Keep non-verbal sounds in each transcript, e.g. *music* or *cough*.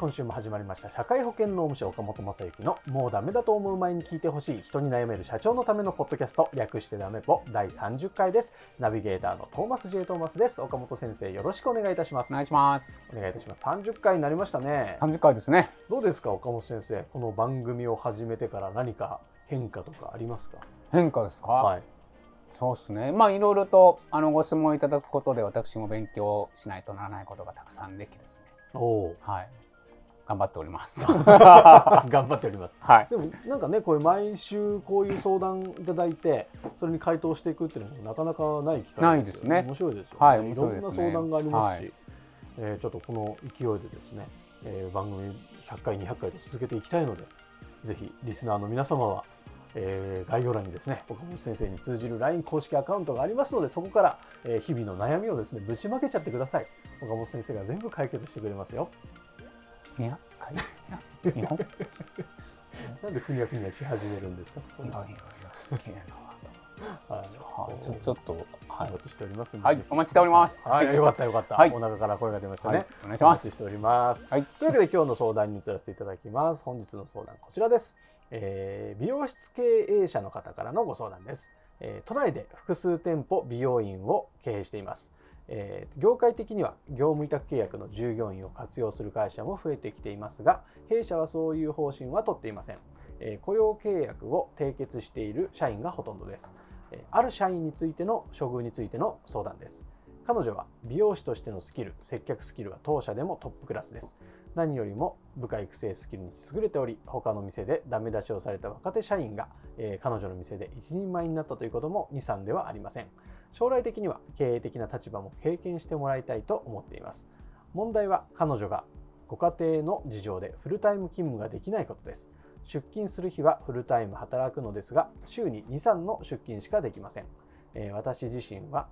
今週も始まりました社会保険労務士岡本正幸のもうダメだと思う前に聞いてほしい人に悩める社長のためのポッドキャスト略してダメポ第30回ですナビゲーターのトーマス J トーマスです岡本先生よろしくお願いいたしますお願いします。お願いいたします30回になりましたね30回ですね。どうですか岡本先生この番組を始めてから何か変化とかありますか？変化ですか、はいそうですね。まあいろいろとあのご質問いただくことで私も勉強しないとならないことがたくさんできですね。おおはい。頑張っております。*laughs* 頑張っております。はい。でもなんかねこういう毎週こういう相談いただいてそれに回答していくっていうのもなかなかない機会ないですね。面白いですよね、はいいろん面白いですね。な相談がありますし、はい。えーちょっとこの勢いでですね、えー番組100回200回と続けていきたいのでぜひリスナーの皆様は、えー概要欄にですね岡本先生に通じる LINE 公式アカウントがありますのでそこから、えー日々の悩みをですねぶちまけちゃってください。岡本先生が全部解決してくれますよ200回日本なんでふにゃふにゃし始めるんですかいやいやいにやすげえなはいと。はい。ちょちょっとはいお待ちしておりますはいお待ちしておりますはい、はいよかったよかった。はいお腹から声が出ましたはいね。お願いしますしております。はい。というわけで今日の相談に移らせていただきます。本日の相談こちらです。えー美容室経営者の方からのご相談です。えー都内で複数店舗美容院を経営しています。えー業界的には業務委託契約の従業員を活用する会社も増えてきていますが弊社はそういう方針は取っていません、えー雇用契約を締結している社員がほとんどです、えある社員についての処遇についての相談です。彼女は美容師としてのスキル接客スキルは当社でもトップクラスです。何よりも部下育成スキルに優れており他の店でダメ出しをされた若手社員が、えー彼女の店で一人前になったということも23ではありません。将来的には経営的な立場も経験してもらいたいと思っています。問題は彼女がご家庭の事情でフルタイム勤務ができないことです。出勤する日はフルタイム働くのですが週に23の出勤しかできません、私自身は、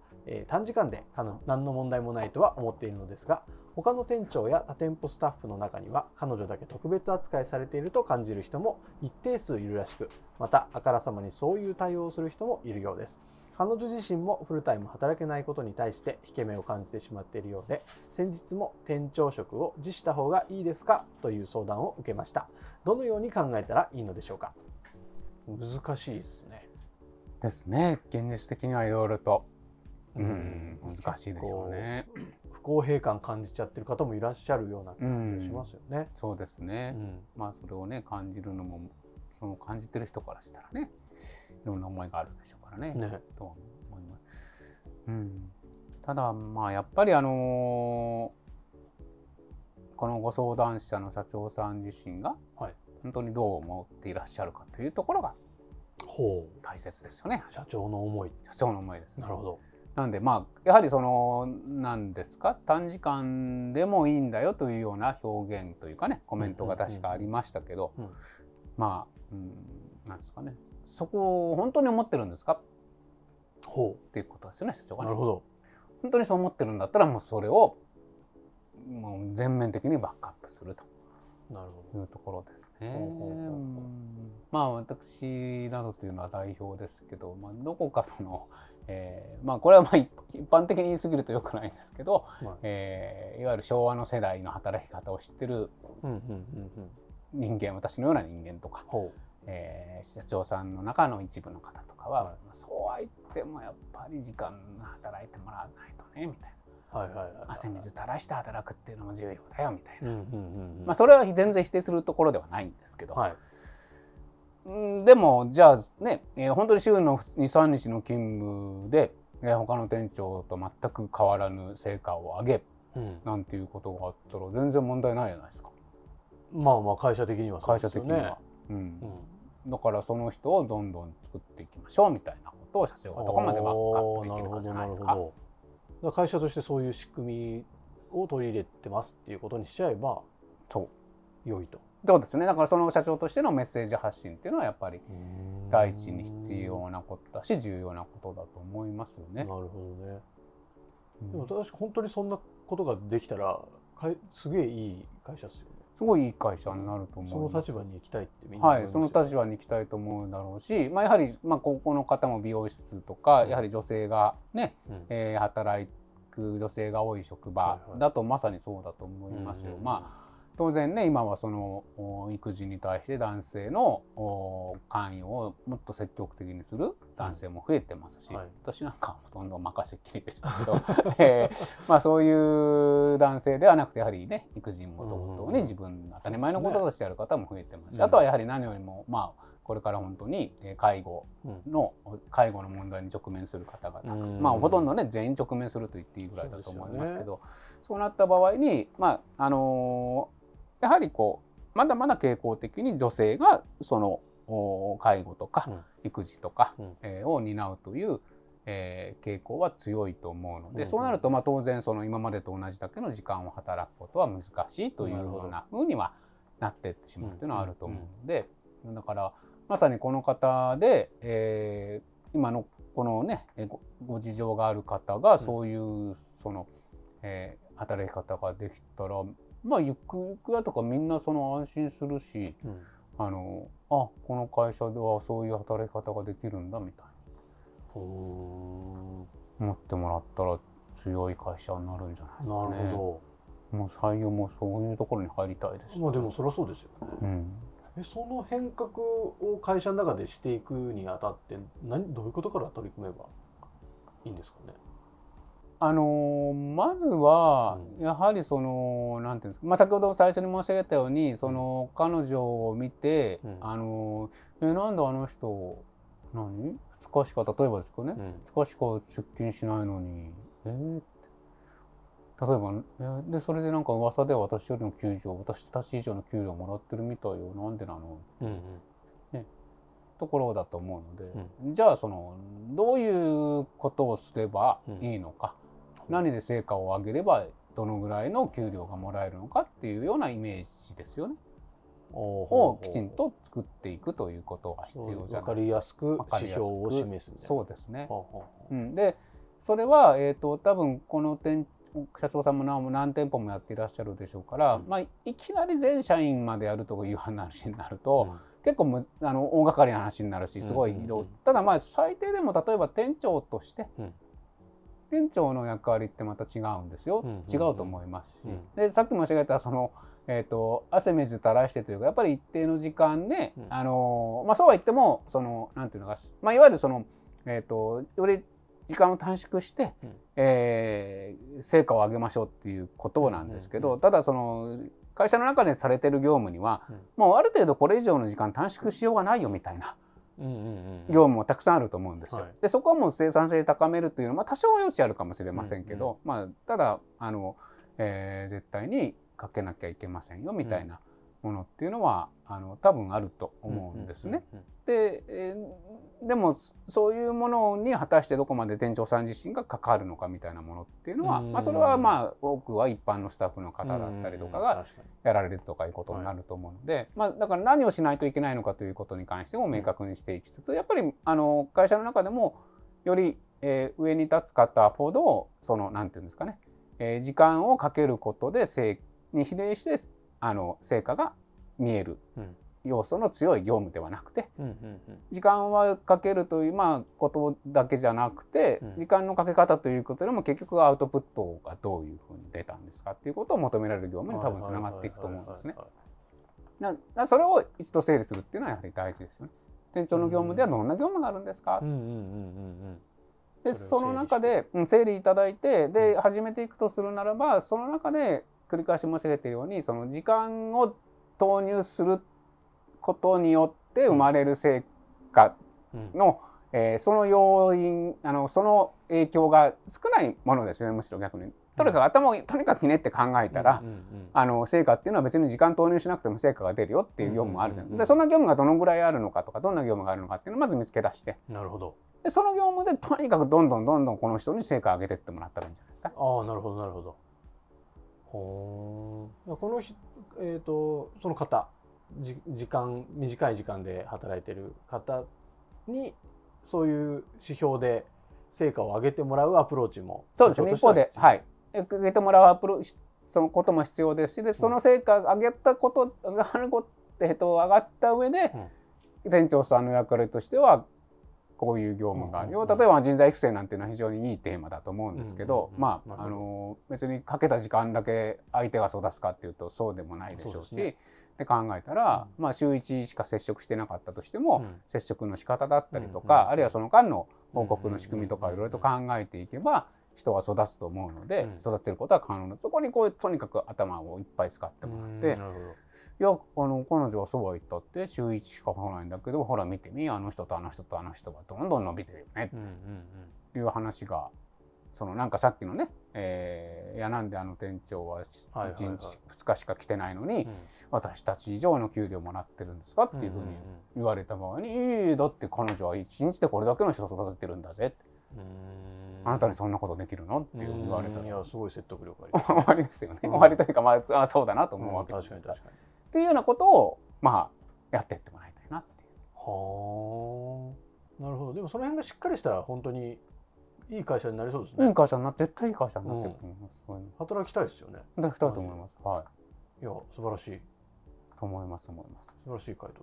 短時間で何の問題もないとは思っているのですが他の店長や他店舗スタッフの中には彼女だけ特別扱いされていると感じる人も一定数いるらしくまたあからさまにそういう対応をする人もいるようです。彼女自身もフルタイム働けないことに対して引け目を感じてしまっているようで先日も店長職を辞した方がいいですか？という相談を受けました。どのように考えたらいいのでしょうか？難しいですね。ですね。現実的にはいろいろと、うん、難しいでしょうね。不公平感感じちゃってる方もいらっしゃるような気うんがしますよね、そうですね。うん。まあそれをね感じるのもその感じてる人からしたらねいろんな思いがあるでしょうからね。ねとは思います。うん。ただまあやっぱりあのーこのご相談者の社長さん自身がはい本当にどう思っていらっしゃるかというところが大切ですよね。社長の思い社長の思いですね。なるほどなんでまあやはりその何ですか短時間でもいいんだよというような表現というかねコメントが確かありましたけど、まあ、うん、なんですかねそこを本当に思ってるんですか？っほていうことですよね社長がね。うなるほど。本当にそう思ってるんだったらもうそれをもう全面的にバックアップすると。なるほいうところですね。ほうほまあ私などというのは代表ですけど、まあ、どこかその、えーまあこれはまあ一一般的に言い過ぎるとよくないんですけど、ど、はいえーいわゆる昭和の世代の働き方を知ってる人間私のような人間とか、ほえー社長さんの中の一部の方とかは、はい。まあそうは言ってもやっぱり時間働いてもらわないとねみたいな。うはいはいはいはい。汗水垂らして働くっていうのも重要だよみたいな、うんうんうんうん。まあそれは全然否定するところではないんですけど、はい。うんでもじゃあね、えー本当に週の23日の勤務で、えー他の店長と全く変わらぬ成果を上げうん。なんていうことがあったら全然問題ないじゃないですか。まあまあ会社的にはそう会社的には。うん。うんだからその人をどんどん作っていきましょうみたいなことを社長がどこまでバックアップできるかじゃないですか。から会社としてそういう仕組みを取り入れてますっていうことにしちゃえばそう良いと。そうですねだからその社長としてのメッセージ発信っていうのはやっぱり第一に必要なことだし重要なことだと思いますよねなる。ほどね。うんでも確か本当にそんなことができたらかいすげえいい会社ですよね。すごいいい会社になると思そいます。の立場に行きたいってみんな思はいい、その立場に行きたいと思うだろうし、まあ、やはり、まあ、ここの方も美容室とか、うん。やはり女性がね、うん。えー働く女性が多い職場だとまさにそうだと思いますよ。まあ当然ね今はそのお育児に対して男性のお関与をもっと積極的にする男性も増えてますし、はい。私なんかはほとんど任せっきりでしたけど、*laughs* えーまあ、そういう男性ではなくてやはりね育児もともとに自分当たり前のこととしてやる方も増えてますし、うんあとはやはり何よりもまあこれから本当にえー介護うん。の介護の問題に直面する方がたくさん、うん。まあほとんどね全員直面すると言っていいぐらいだと思いますけそどそう,、なった場合にまああのーやはりこうまだまだ傾向的に女性がそのお介護とかうん。育児とか、うん。えーを担うという、えー傾向は強いと思うので、うんそうなるとまあ当然その今までと同じだけの時間を働くことは難しいというようなふうにはなっていってしまうというのはあると思うので、だからまさにこの方で、えー今のこのねえーごご事情がある方がそういうその、えー働き方ができたらまあゆくゆくやとかみんなその安心するしうんあのあこの会社ではそういう働き方ができるんだみたいほな思ってもらったら強い会社になるんじゃないですかね。るほもう採用もそういうところに入りたいです、ど。まあでもそりゃそうですよね。うん、えその変革を会社の中でしていくにあたって何どういうことから取り組めばいいんですかね？あのーまずはうん。やはりそのなんていうんですか、まあ、先ほど最初に申し上げたようにその彼女を見て、うん。あのーえなんであの人何？2日しか例えばですかね、うん。2日しか出勤しないのに。えー。例えばえでそれでなんか噂では私よりの給料私たち以上の給料もらってるみたいよ。なんでなの？うんうん。ところだと思うので、じゃあそのどういうことをすればいいのか、何で成果を上げればどのぐらいの給料がもらえるのかっていうようなイメージですよね。をきちんと作っていくということが必要じゃ分ないかりやすくわかり指やすく標を示すみたいな。そうですね。ほうほうほう。ん、でそれは、えー、と多分この店社長さんも何何店舗もやっていらっしゃるでしょうから、うん。まあ、いきなり全社員までやるという話になるうと、うん。結構むあの大掛かりな話になるしすごいうんうんうん。ただまあ最低でも例えば店長として、うん店長の役割ってまた違うんですよ、違うと思いますし、うん。でさっき申し上げたその、えー、と汗水垂らしてというかやっぱり一定の時間ね、うん。あのまあ、そうは言ってもそのなんていうのか、まあ、いわゆるその、えー、とより時間を短縮して、うん。えー成果を上げましょうっていうことなんですけど、ただその会社の中でされてる業務には、うん。もうある程度これ以上の時間短縮しようがないよみたいな業務もたくさんあると思うんですよ。はいでそこはもう生産性高めるというのは、まあ、多少は余地あるかもしれませんけど、まあ、ただあの、えー絶対にかけなきゃいけませんよみたいなものっていうのは、あの多分あると思うんですね。。で、えーでもそういうものに果たしてどこまで店長さん自身が関わるのかみたいなものっていうのは、うん。まあ、それはまあ多くは一般のスタッフの方だったりとかがやられるとかいうことになると思うので、まあ、だから何をしないといけないのかということに関しても明確にしていきつつやっぱりあの会社の中でもより、えー上に立つ方ほどそのなんていうんですかね、えー時間をかけることで成に比例してあの成果が見える。うん要素の強い業務ではなくて時間はかけるという、まあ、ことだけじゃなくて、うん。時間のかけ方ということでも結局アウトプットがどういうふうに出たんですかっていうことを求められる業務に多分つながっていくと思うんですね。ななそれを一度整理するっていうのはやはり大事ですよね。店長の業務ではどんな業務があるんですか、でその中でうん整理いただいてで、うん。始めていくとするならばその中で繰り返し申し上げているようにその時間を投入することによって生まれる成果うん。の、えーその要因あのその影響が少ないものですよねむしろ逆に。とにかく頭をとにかくひねって考えたら、うんうんあの成果っていうのは別に時間投入しなくても成果が出るよっていう業務があるじゃうんうんうんないでそんな業務がどのぐらいあるのかとかどんな業務があるのかっていうのをまず見つけ出してうんなるほど。でその業務でとにかくどんどんどんどんこの人に成果を上げてってもらったらいいんじゃないですか。ああなるほどなるほど。ほー。んこのひえっ、とその方。じ時間短い時間で働いてる方にそういう指標で成果を上げてもらうアプローチもそうですね。一方で、いはい、受けてもらうアプロそのことも必要です。しでその成果を上げたことがあること、えっと、上がった上で、店長さんの役割としてはこういう業務があるよ、うん。うん。うん例えば人材育成なんていうのは非常にいいテーマだと思うん。ですけど、うん。うんうんまああの別にかけた時間だけ相手が育つかっていうとそうでもないでしょうしそうですねで考えたら、まあ、週1しか接触してなかったとしても、うん。接触の仕方だったりとうんか、うん。あるいはその間の報告の仕組みとかいろいろと考えていけば人は育つと思うので、うん。育てることは可能な。そこにこうとにかく頭をいっぱい使ってもらって、いやあの彼女はそうは言ったって週1しか来ないんだけどほら見てみあの人とあの人とあの人がどんどん伸びてるよねうんうんっていう話がそのなんかさっきのね、えーいやなんであの店長ははいはいはい。1日2日しか来てないのに、うん。私たち以上の給料もらってるんですかっていうふうに言われた場合に「いえいえだって彼女は1日でこれだけの人を育ててるんだぜ」って。うん。あなたにそんなことできるの?」って言われた。うん。いらやすごい説得力あります。*laughs* 終わりですよね、うん。終わりというかまああそうだなと思うわけですか。確かに確かに。っていうようなことをまあやっていってもらいたいなっていう。はあ。なるほど。でもその辺がしっかりしたら本当にいい会社になりそうですね、いい会社にな絶対いい会社になってると思います。そういうの働きたいですよね。働きたいと思います。はい。いや素晴らしい。と思います思います。素晴らしい回答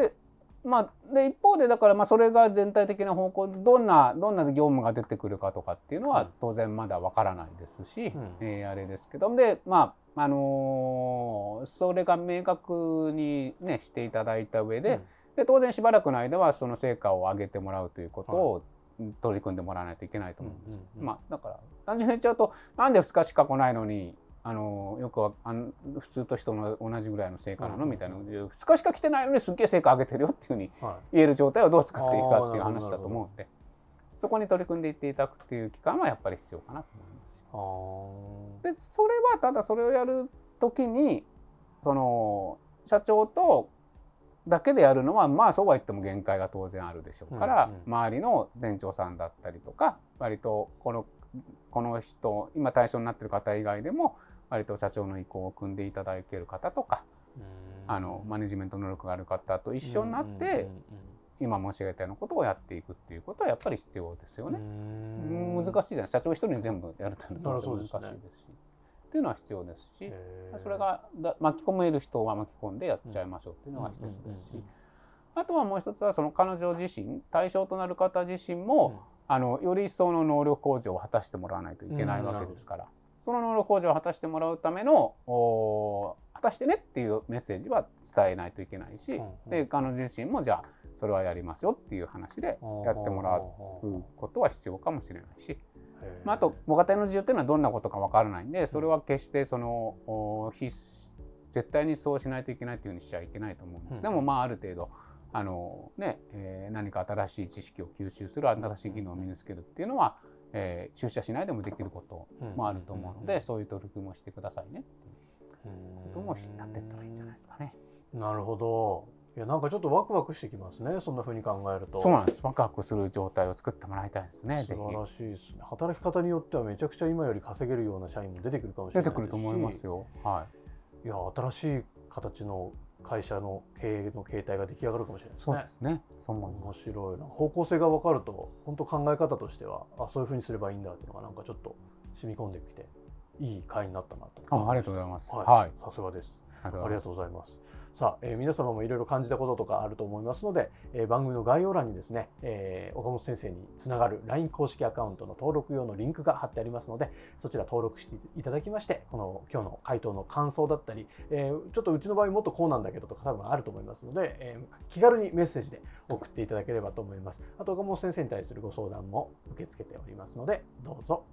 です。でまあで一方でだからまあそれが全体的な方向でどんなどんな業務が出てくるかとかっていうのうん。は当然まだわからないですし、うん。えーあれですけどでまああのーそれが明確にねしていただいた上で,、で当然しばらくの間はその成果を上げてもらうということを取り組んでもらわないといけないと思うんですよ。うんうんうん。まあだから単純に言っちゃうとなんで2日しか来ないのにあのよくはあの普通と人の同じぐらいの成果なの？みたいな。2日しか来てないのにすっげえ成果上げてるよっていうふうには言える状態をどう使っていくかっていう話だと思うんで。そこに取り組んでいっていただくっていう期間はやっぱり必要かなと思います。でそれはただそれをやる時にその社長とだけでやるのはまあそうは言っても限界が当然あるでしょうから、うんうん。周りの店長さんだったりとか割とこのこの人今対象になってる方以外でも割と社長の意向を組んでいただける方とか、ああのマネジメント能力がある方と一緒になって、うんうんうん今申し上げたようなことをやっていくっていうことはやっぱり必要ですよね。うん。難しいじゃない。社長一人に全部やるというのは難しいですしっていうのは必要ですし、それがだ巻き込める人は巻き込んでやっちゃいましょうっていうのが一つですし、あとはもう一つはその彼女自身対象となる方自身も、あのより一層の能力向上を果たしてもらわないといけないわけですから、その能力向上を果たしてもらうためのお果たしてねっていうメッセージは伝えないといけないし、で彼女自身もじゃあそれはやりますよっていう話でやってもらうことは必要かもしれないし、まあ、あとご家庭の事情っていうのはどんなことかわからないんでそれは決してその絶対にそうしないといけないというふうにしちゃいけないと思うんです、うん。でもまあある程度あの、ねえー何か新しい知識を吸収する新しい技能を身につけるっていうのは、えー出社しないでもできることもあると思うので、そういう取り組みをしてくださいねっていうこともやっていったらいいんじゃないですかね。なるほどいやなんかちょっとワクワクしてきますねそんな風に考えるとそうなんですワクワクする状態を作ってもらいたいですねぜ素晴らひしいですね働き方によってはめちゃくちゃ今より稼げるような社員も出てくるかもしれないですし出てくると思いますよ。はいいや新しい形の会社の経営の形態が出来上がるかもしれないですねそうですね。そう面す。白いな方向性が分かると本当考え方としてはあそういうふうにすればいいんだっていうのがなんかちょっと染み込んできていい会になったなとあ、ありがとうございます。はいはい。さすがですあありがとうございます。さあ、えー皆様もいろいろ感じたこととかあると思いますので、えー番組の概要欄にですね、えー岡本先生につながる LINE 公式アカウントの登録用のリンクが貼ってありますので、そちら登録していただきまして、この今日の回答の感想だったり、えーちょっとうちの場合もっとこうなんだけどとか多分あると思いますので、えー気軽にメッセージで送っていただければと思います。あと岡本先生に対するご相談も受け付けておりますので、どうぞ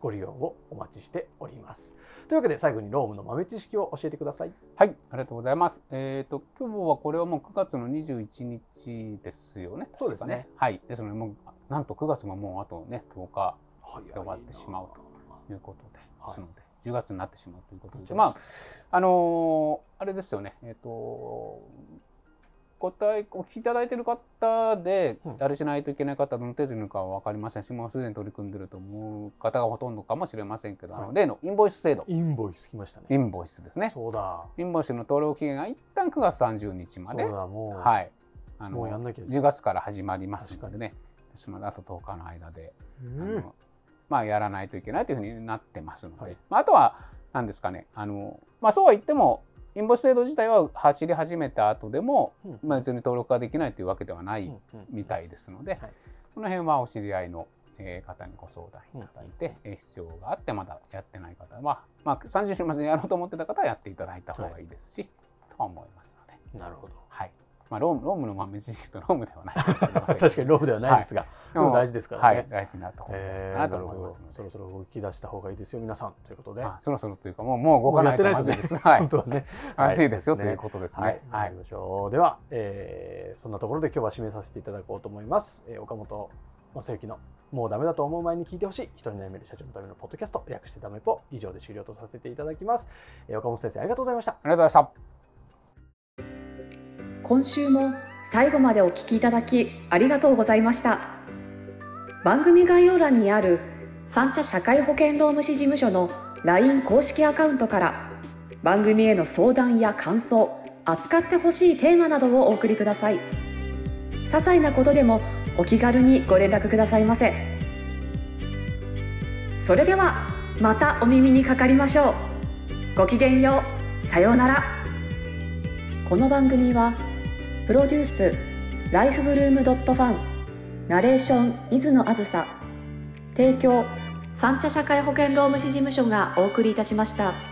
ご利用をお待ちしております。というわけで最後にロームの豆知識を教えてください。はい、ありがとうございます。えっ、と今日はこれはもう9月の21日ですよね。そうですねはい。ですのでもうなんと9月ももうあとね10日で終わってしまうと。いうことで、はいですので10月になってしまうということで、まああのーあれですよねえっ、とご対お聞きいただいている方で、うん。あれしないといけない方どの程度いるのかは分かりませんしもうすでに取り組んでいると思う方がほとんどかもしれませんけど、あのはい。例のインボイス制度。インボイス来ましたね。インボイスですね。そうだ。インボイスの登録期限が一旦9月30日までそうだもう、はい。あもうやんなきゃ10月から始まりますのでね。ですのであと10日の間で、あうん。のまあ、やらないといけないというふうになってますので、はい。まあ、あとは何ですかね。あの、まあ、そうは言ってもインボイス制度自体は走り始めた後でも、うん。まあ、別に登録ができないというわけではないうんうん。みたいですので、はい。その辺はお知り合いのえー方にご相談いただいて、えー必要があってまだやってない方は、まあ、30週末にやろうと思ってた方はやっていただいた方がいいですし、とは思いますので。なるほど。はい。まあ、ローム、ロームの豆知識と *laughs* ロームではない。*laughs* 確かにローブではないですが、でも大事ですからね、はい、大事なところえーかなと思いますので。そろそろ動き出した方がいいですよ。皆さんということで、あそろそろというかもうもう動かないとまずいです。ねはい。本。当はね。まずいですよはということですはい。ね。、はい。では、えーそんなところで今日は締めさせていただこうと思います、えー岡本正幸のもうダメだと思う前に聞いてほしい。人に悩める社長のためのポッドキャスト略してダメポ。以上で終了とさせていただきます、えー岡本先生ありがとうございました。ありがとうございました。今週も最後までお聞きいただきありがとうございました。番組概要欄にある三茶社会保険労務士事務所の LINE 公式アカウントから番組への相談や感想扱ってほしいテーマなどをお送りください。些細なことでもお気軽にご連絡くださいませ。それではまたお耳にかかりましょう。ごきげんよう。さようなら。この番組はプロデュースライフブルームドットファンナレーション水野あずさ提供三茶社会保険労務士事務所がお送りいたしました。